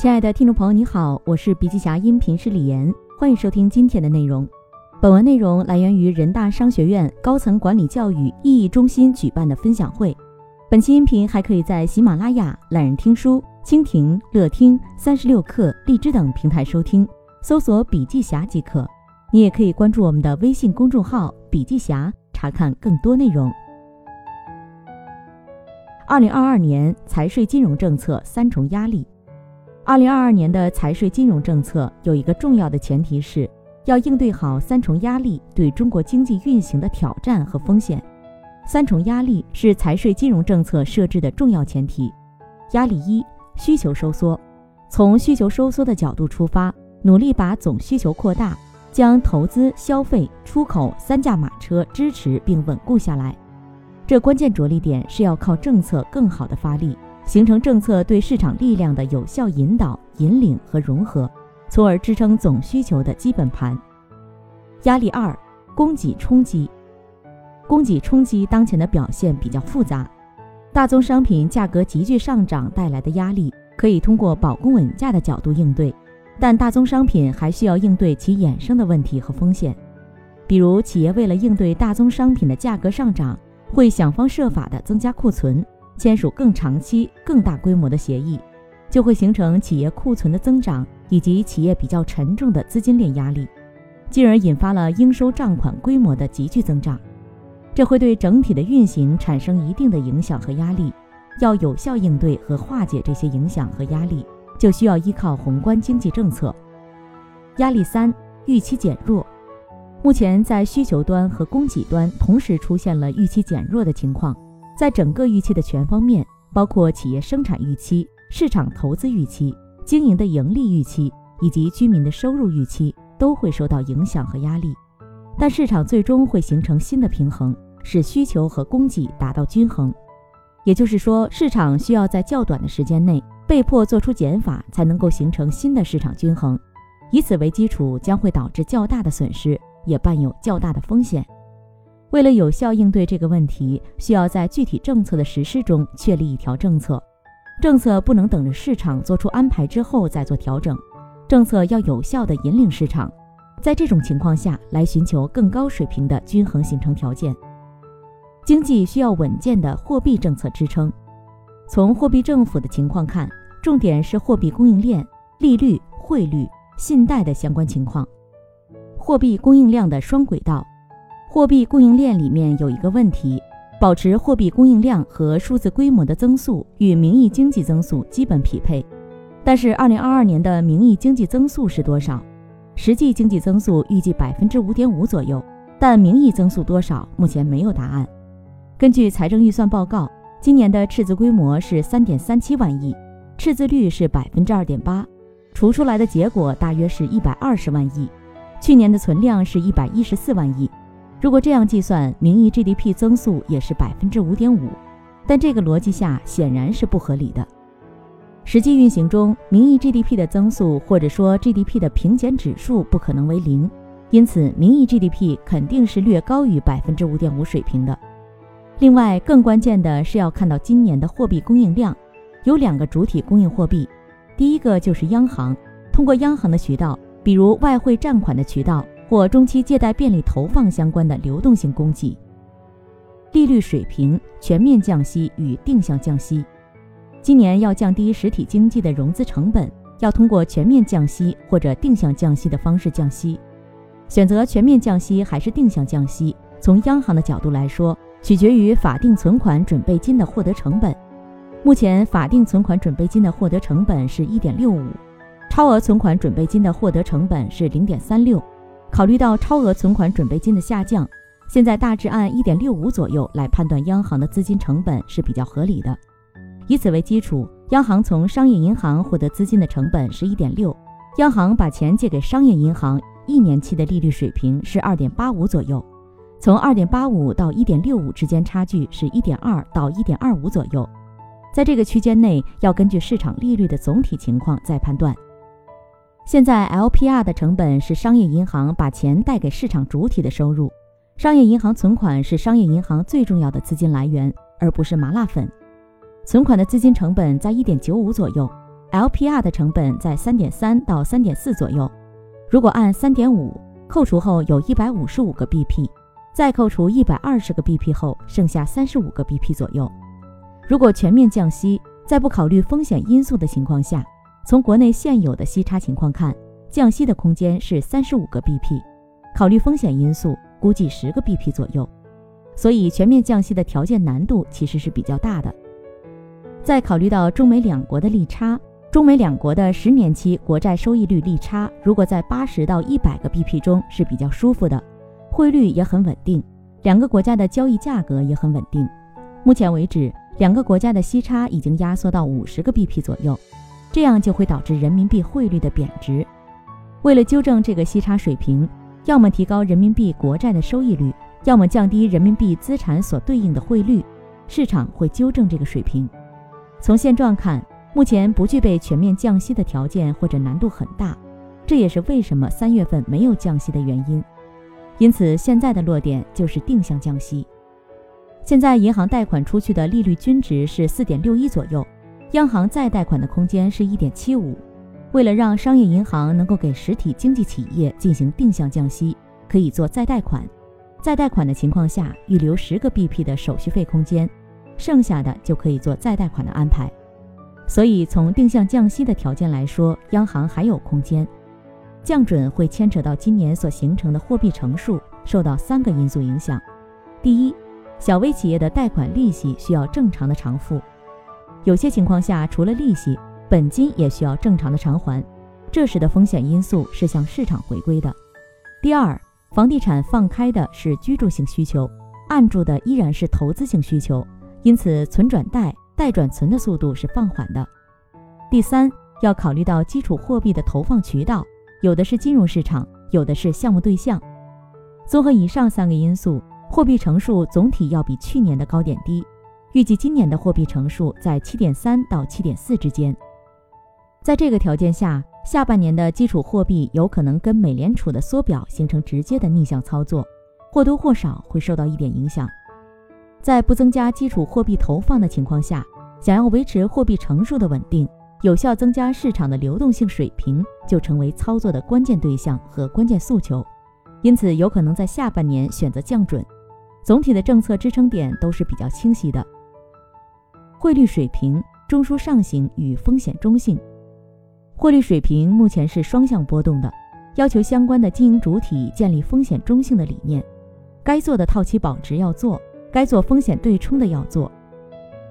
亲爱的听众朋友，你好，我是笔记侠音频师李岩，欢迎收听今天的内容。本文内容来源于人大商学院高层管理教育意义中心举办的分享会。本期音频还可以在喜马拉雅、懒人听书、蜻蜓、乐听、三十六课、荔枝等平台收听，搜索“笔记侠”即可。你也可以关注我们的微信公众号“笔记侠”，查看更多内容。二零二二年财税金融政策三重压力。二零二二年的财税金融政策有一个重要的前提是，要应对好三重压力对中国经济运行的挑战和风险。三重压力是财税金融政策设置的重要前提。压力一：需求收缩。从需求收缩的角度出发，努力把总需求扩大，将投资、消费、出口三驾马车支持并稳固下来。这关键着力点是要靠政策更好的发力，形成政策对市场力量的有效引导、引领和融合，从而支撑总需求的基本盘。压力二：供给冲击。供给冲击当前的表现比较复杂，大宗商品价格急剧上涨带来的压力可以通过保供稳价的角度应对，但大宗商品还需要应对其衍生的问题和风险，比如企业为了应对大宗商品的价格上涨，会想方设法的增加库存，签署更长期、更大规模的协议，就会形成企业库存的增长以及企业比较沉重的资金链压力，进而引发了应收账款规模的急剧增长。这会对整体的运行产生一定的影响和压力，要有效应对和化解这些影响和压力，就需要依靠宏观经济政策。压力三：预期减弱。目前在需求端和供给端同时出现了预期减弱的情况，在整个预期的全方面，包括企业生产预期、市场投资预期、经营的盈利预期以及居民的收入预期，都会受到影响和压力。但市场最终会形成新的平衡，使需求和供给达到均衡。也就是说，市场需要在较短的时间内被迫做出减法，才能够形成新的市场均衡。以此为基础，将会导致较大的损失，也伴有较大的风险。为了有效应对这个问题，需要在具体政策的实施中确立一条政策。政策不能等着市场做出安排之后再做调整，政策要有效地引领市场。在这种情况下来寻求更高水平的均衡形成条件，经济需要稳健的货币政策支撑。从货币政府的情况看，重点是货币供应链、利率、汇率、信贷的相关情况。货币供应量的双轨道，货币供应链里面有一个问题，保持货币供应量和数字规模的增速与名义经济增速基本匹配。但是，二零二二年的名义经济增速是多少？实际经济增速预计百分之五点五左右，但名义增速多少，目前没有答案。根据财政预算报告，今年的赤字规模是三点三七万亿，赤字率是百分之二点八，除出来的结果大约是一百二十万亿。去年的存量是一百一十四万亿，如果这样计算，名义 GDP 增速也是百分之五点五，但这个逻辑下显然是不合理的。实际运行中，名义 GDP 的增速或者说 GDP 的平减指数不可能为零，因此名义 GDP 肯定是略高于百分之五点五水平的。另外，更关键的是要看到今年的货币供应量，有两个主体供应货币，第一个就是央行，通过央行的渠道，比如外汇占款的渠道或中期借贷便利投放相关的流动性供给。利率水平全面降息与定向降息。今年要降低实体经济的融资成本，要通过全面降息或者定向降息的方式降息。选择全面降息还是定向降息，从央行的角度来说，取决于法定存款准备金的获得成本。目前法定存款准备金的获得成本是一点六五，超额存款准备金的获得成本是零点三六。考虑到超额存款准备金的下降，现在大致按一点六五左右来判断央行的资金成本是比较合理的。以此为基础，央行从商业银行获得资金的成本是一点六，央行把钱借给商业银行，一年期的利率水平是二点八五左右，从二点八五到一点六五之间差距是一点二到一点二五左右，在这个区间内要根据市场利率的总体情况再判断。现在 LPR 的成本是商业银行把钱贷给市场主体的收入，商业银行存款是商业银行最重要的资金来源，而不是麻辣粉。存款的资金成本在一点九五左右，LPR 的成本在三点三到三点四左右。如果按三点五扣除后有一百五十五个 BP，再扣除一百二十个 BP 后，剩下三十五个 BP 左右。如果全面降息，在不考虑风险因素的情况下，从国内现有的息差情况看，降息的空间是三十五个 BP。考虑风险因素，估计十个 BP 左右。所以全面降息的条件难度其实是比较大的。再考虑到中美两国的利差。中美两国的十年期国债收益率利差，如果在八十到一百个 BP 中是比较舒服的，汇率也很稳定，两个国家的交易价格也很稳定。目前为止，两个国家的息差已经压缩到五十个 BP 左右，这样就会导致人民币汇率的贬值。为了纠正这个息差水平，要么提高人民币国债的收益率，要么降低人民币资产所对应的汇率，市场会纠正这个水平。从现状看。目前不具备全面降息的条件或者难度很大，这也是为什么三月份没有降息的原因。因此，现在的落点就是定向降息。现在银行贷款出去的利率均值是四点六一左右，央行再贷款的空间是一点七五。为了让商业银行能够给实体经济企业进行定向降息，可以做再贷款。再贷款的情况下，预留十个 BP 的手续费空间，剩下的就可以做再贷款的安排。所以，从定向降息的条件来说，央行还有空间。降准会牵扯到今年所形成的货币乘数，受到三个因素影响。第一，小微企业的贷款利息需要正常的偿付，有些情况下，除了利息，本金也需要正常的偿还。这时的风险因素是向市场回归的。第二，房地产放开的是居住性需求，按住的依然是投资性需求，因此存转贷。贷转存的速度是放缓的。第三，要考虑到基础货币的投放渠道，有的是金融市场，有的是项目对象。综合以上三个因素，货币乘数总体要比去年的高点低。预计今年的货币乘数在七点三到七点四之间。在这个条件下，下半年的基础货币有可能跟美联储的缩表形成直接的逆向操作，或多或少会受到一点影响。在不增加基础货币投放的情况下，想要维持货币乘数的稳定，有效增加市场的流动性水平，就成为操作的关键对象和关键诉求。因此，有可能在下半年选择降准。总体的政策支撑点都是比较清晰的。汇率水平中枢上行与风险中性，汇率水平目前是双向波动的，要求相关的经营主体建立风险中性的理念，该做的套期保值要做。该做风险对冲的要做。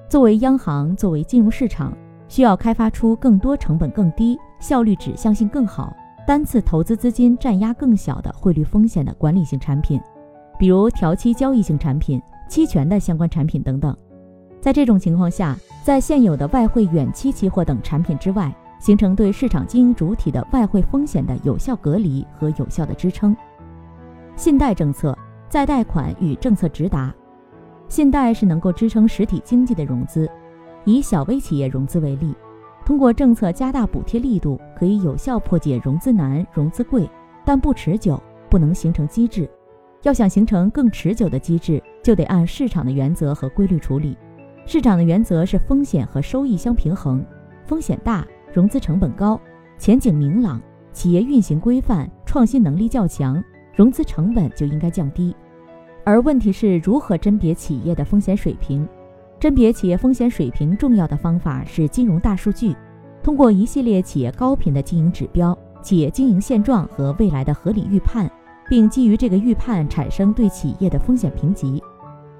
作为央行，作为金融市场，需要开发出更多成本更低、效率指向性更好、单次投资资金占压更小的汇率风险的管理性产品，比如调期交易性产品、期权的相关产品等等。在这种情况下，在现有的外汇远期期货等产品之外，形成对市场经营主体的外汇风险的有效隔离和有效的支撑。信贷政策再贷款与政策直达。信贷是能够支撑实体经济的融资，以小微企业融资为例，通过政策加大补贴力度，可以有效破解融资难、融资贵，但不持久，不能形成机制。要想形成更持久的机制，就得按市场的原则和规律处理。市场的原则是风险和收益相平衡，风险大、融资成本高、前景明朗、企业运行规范、创新能力较强，融资成本就应该降低。而问题是如何甄别企业的风险水平？甄别企业风险水平重要的方法是金融大数据，通过一系列企业高频的经营指标、企业经营现状和未来的合理预判，并基于这个预判产生对企业的风险评级，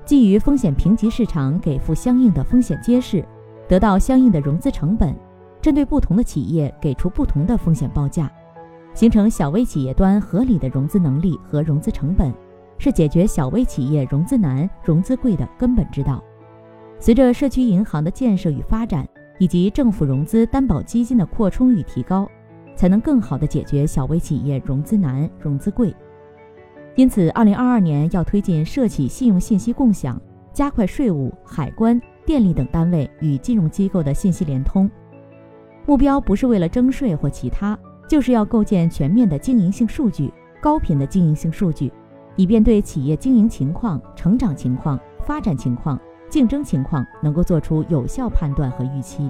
基于风险评级市场给付相应的风险揭示，得到相应的融资成本，针对不同的企业给出不同的风险报价，形成小微企业端合理的融资能力和融资成本。是解决小微企业融资难、融资贵的根本之道。随着社区银行的建设与发展，以及政府融资担保基金的扩充与提高，才能更好地解决小微企业融资难、融资贵。因此，二零二二年要推进社企信用信息共享，加快税务、海关、电力等单位与金融机构的信息联通。目标不是为了征税或其他，就是要构建全面的经营性数据、高频的经营性数据。以便对企业经营情况、成长情况、发展情况、竞争情况能够做出有效判断和预期。